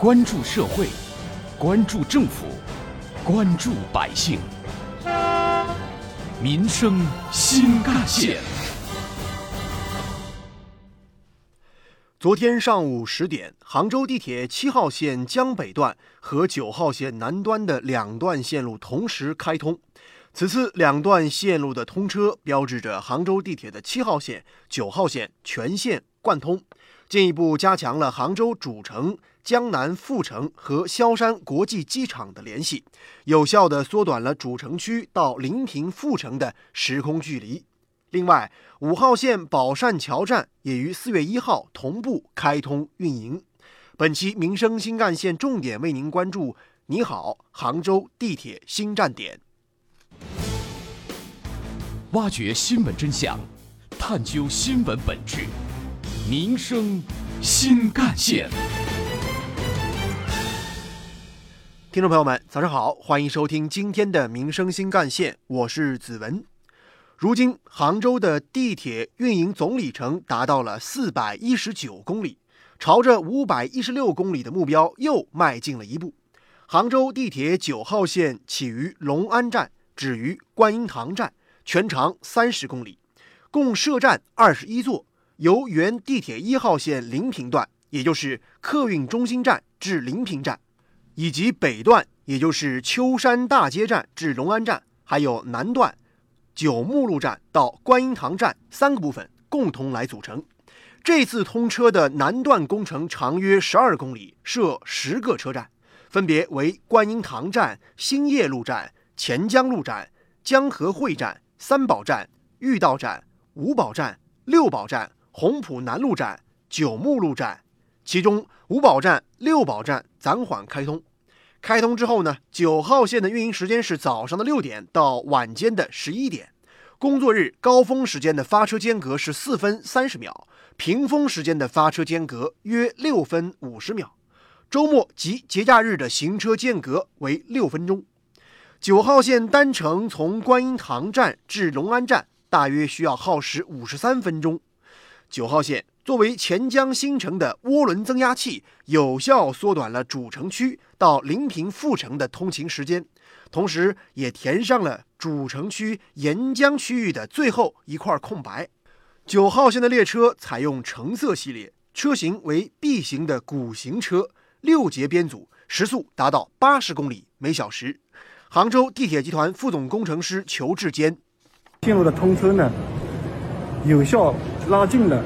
关注社会，关注政府，关注百姓，民生新干线。昨天上午十点，杭州地铁七号线江北段和九号线南端的两段线路同时开通。此次两段线路的通车，标志着杭州地铁的七号线、九号线全线贯通，进一步加强了杭州主城、江南副城和萧山国际机场的联系，有效地缩短了主城区到临平副城的时空距离。另外，五号线宝善桥站也于四月一号同步开通运营。本期民生新干线重点为您关注：你好，杭州地铁新站点。挖掘新闻真相，探究新闻本质，民生新干线。听众朋友们，早上好，欢迎收听今天的民生新干线，我是子文。如今，杭州的地铁运营总里程达到了四百一十九公里，朝着五百一十六公里的目标又迈进了一步。杭州地铁九号线起于龙安站，止于观音堂站。全长三十公里，共设站二十一座，由原地铁一号线临平段，也就是客运中心站至临平站，以及北段，也就是秋山大街站至龙安站，还有南段，九目路站到观音堂站三个部分共同来组成。这次通车的南段工程长约十二公里，设十个车站，分别为观音堂站、兴业路站、钱江路站、江河汇站。三宝站、御道站、五宝站、六宝站、红浦南路站、九牧路站，其中五宝站、六宝站暂缓开通。开通之后呢，九号线的运营时间是早上的六点到晚间的十一点，工作日高峰时间的发车间隔是四分三十秒，平峰时间的发车间隔约六分五十秒，周末及节假日的行车间隔为六分钟。九号线单程从观音堂站至龙安站，大约需要耗时五十三分钟。九号线作为钱江新城的涡轮增压器，有效缩短了主城区到临平副城的通勤时间，同时也填上了主城区沿江区域的最后一块空白。九号线的列车采用橙色系列，车型为 B 型的鼓形车，六节编组，时速达到八十公里每小时。杭州地铁集团副总工程师裘志坚，线路的通车呢，有效拉近了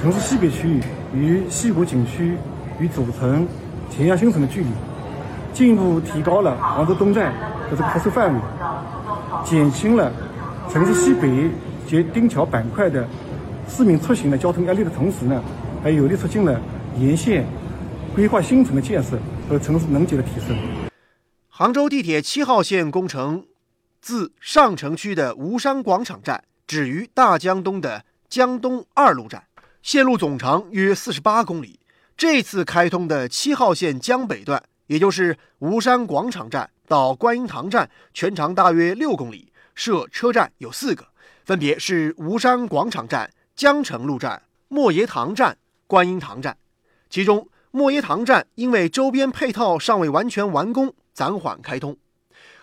城市西北区域与西湖景区与主城钱江新城的距离，进一步提高了杭州东站的这个辐射范围，减轻了城市西北及丁桥板块的市民出行的交通压力的同时呢，还有力促进了沿线规划新城的建设和城市能级的提升。杭州地铁七号线工程自上城区的吴山广场站止于大江东的江东二路站，线路总长约四十八公里。这次开通的七号线江北段，也就是吴山广场站到观音堂站，全长大约六公里，设车站有四个，分别是吴山广场站、江城路站、莫爷堂站、观音堂站。其中，莫爷堂站因为周边配套尚未完全完工。暂缓开通。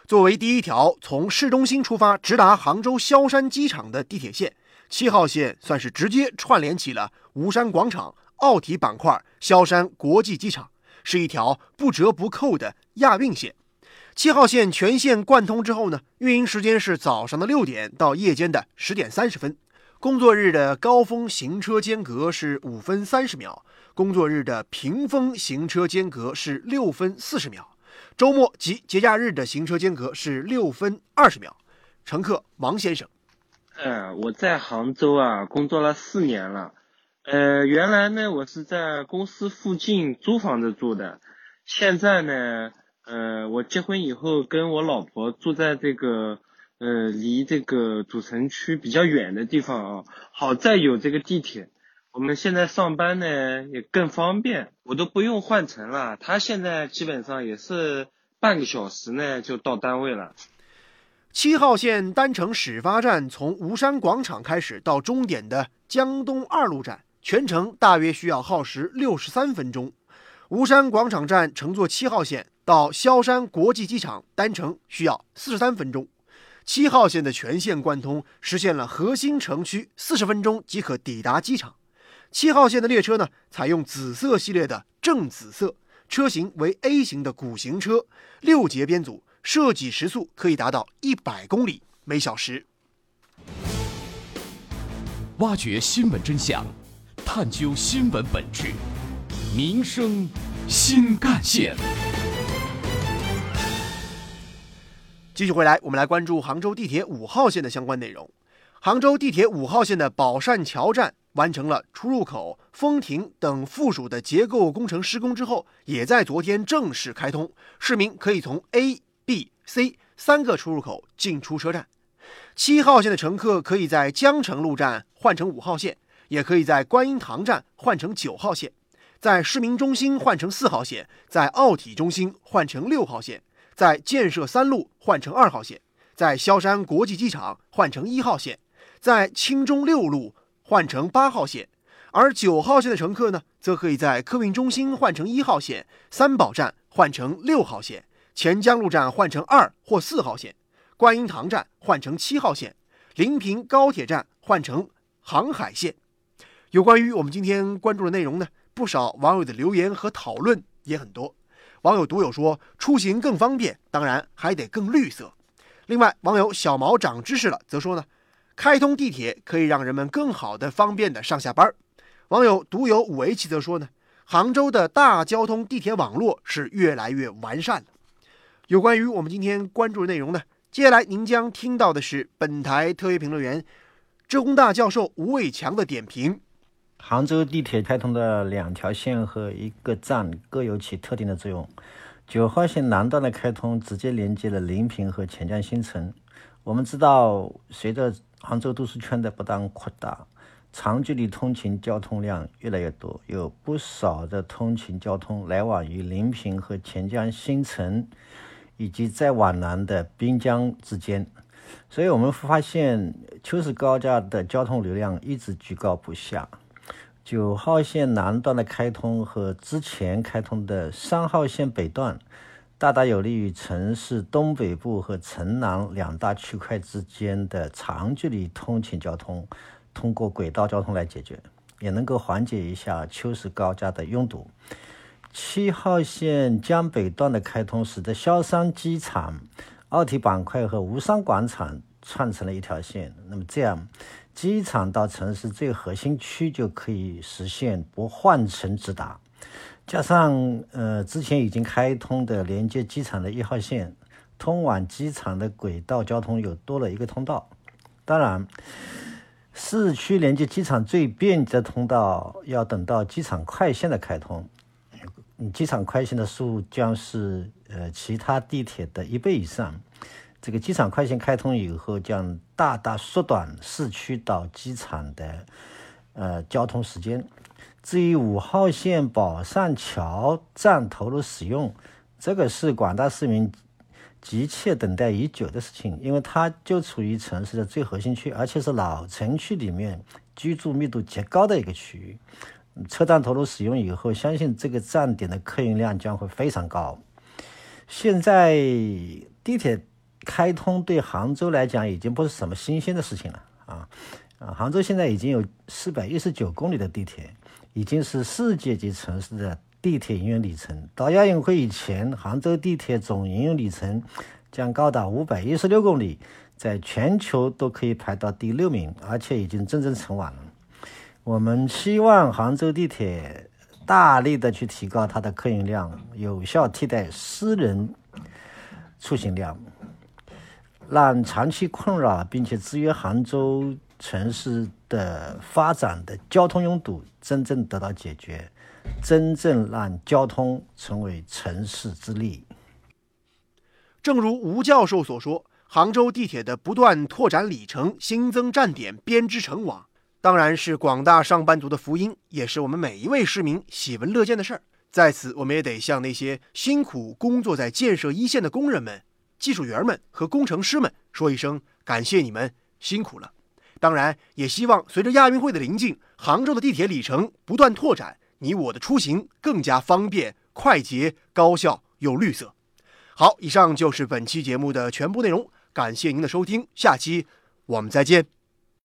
作为第一条从市中心出发直达杭州萧山机场的地铁线，七号线算是直接串联起了吴山广场、奥体板块、萧山国际机场，是一条不折不扣的亚运线。七号线全线贯通之后呢，运营时间是早上的六点到夜间的十点三十分，工作日的高峰行车间隔是五分三十秒，工作日的平峰行车间隔是六分四十秒。周末及节假日的行车间隔是六分二十秒。乘客王先生，呃，我在杭州啊工作了四年了。呃，原来呢我是在公司附近租房子住的，现在呢，呃，我结婚以后跟我老婆住在这个呃离这个主城区比较远的地方啊。好在有这个地铁。我们现在上班呢也更方便，我都不用换乘了。他现在基本上也是半个小时呢就到单位了。七号线单程始发站从吴山广场开始到终点的江东二路站，全程大约需要耗时六十三分钟。吴山广场站乘坐七号线到萧山国际机场单程需要四十三分钟。七号线的全线贯通，实现了核心城区四十分钟即可抵达机场。七号线的列车呢，采用紫色系列的正紫色，车型为 A 型的鼓型车，六节编组，设计时速可以达到一百公里每小时。挖掘新闻真相，探究新闻本质，民生新干线。继续回来，我们来关注杭州地铁五号线的相关内容。杭州地铁五号线的宝善桥站完成了出入口、风亭等附属的结构工程施工之后，也在昨天正式开通，市民可以从 A、C 三个出入口进出车站。七号线的乘客可以在江城路站换乘五号线，也可以在观音堂站换乘九号线，在市民中心换乘四号线，在奥体中心换乘六号线，在建设三路换乘二号线，在萧山国际机场换乘一号线，在青中六路换乘八号线。而九号线的乘客呢，则可以在客运中心换乘一号线，三宝站换乘六号线，钱江路站换乘二或四号线。观音堂站换乘七号线，临平高铁站换乘航海线。有关于我们今天关注的内容呢，不少网友的留言和讨论也很多。网友独有说，出行更方便，当然还得更绿色。另外，网友小毛长知识了，则说呢，开通地铁可以让人们更好的、方便的上下班。网友独有五 H 则说呢，杭州的大交通地铁网络是越来越完善了。有关于我们今天关注的内容呢？接下来您将听到的是本台特约评论员、浙工大教授吴伟强的点评。杭州地铁开通的两条线和一个站各有其特定的作用。九号线南段的开通，直接连接了临平和钱江新城。我们知道，随着杭州都市圈的不断扩大，长距离通勤交通量越来越多，有不少的通勤交通来往于临平和钱江新城。以及再往南的滨江之间，所以我们发现秋实高架的交通流量一直居高不下。九号线南段的开通和之前开通的三号线北段，大大有利于城市东北部和城南两大区块之间的长距离通勤交通，通过轨道交通来解决，也能够缓解一下秋实高架的拥堵。七号线江北段的开通，使得萧山机场、奥体板块和吴山广场串成了一条线。那么这样，机场到城市最核心区就可以实现不换乘直达。加上呃之前已经开通的连接机场的一号线，通往机场的轨道交通又多了一个通道。当然，市区连接机场最便捷的通道要等到机场快线的开通。嗯，机场快线的速度将是呃其他地铁的一倍以上。这个机场快线开通以后，将大大缩短市区到机场的呃交通时间。至于五号线宝善桥站投入使用，这个是广大市民急切等待已久的事情，因为它就处于城市的最核心区，而且是老城区里面居住密度极高的一个区域。车站投入使用以后，相信这个站点的客运量将会非常高。现在地铁开通对杭州来讲已经不是什么新鲜的事情了啊啊！杭州现在已经有四百一十九公里的地铁，已经是世界级城市的地铁营运里程。到亚运会以前，杭州地铁总营运里程将高达五百一十六公里，在全球都可以排到第六名，而且已经真正成网了。我们希望杭州地铁大力的去提高它的客运量，有效替代私人出行量，让长期困扰并且制约杭州城市的发展的交通拥堵真正得到解决，真正让交通成为城市之力。正如吴教授所说，杭州地铁的不断拓展里程、新增站点、编织成网。当然是广大上班族的福音，也是我们每一位市民喜闻乐见的事儿。在此，我们也得向那些辛苦工作在建设一线的工人们、技术员们和工程师们说一声感谢，你们辛苦了。当然，也希望随着亚运会的临近，杭州的地铁里程不断拓展，你我的出行更加方便、快捷、高效又绿色。好，以上就是本期节目的全部内容，感谢您的收听，下期我们再见。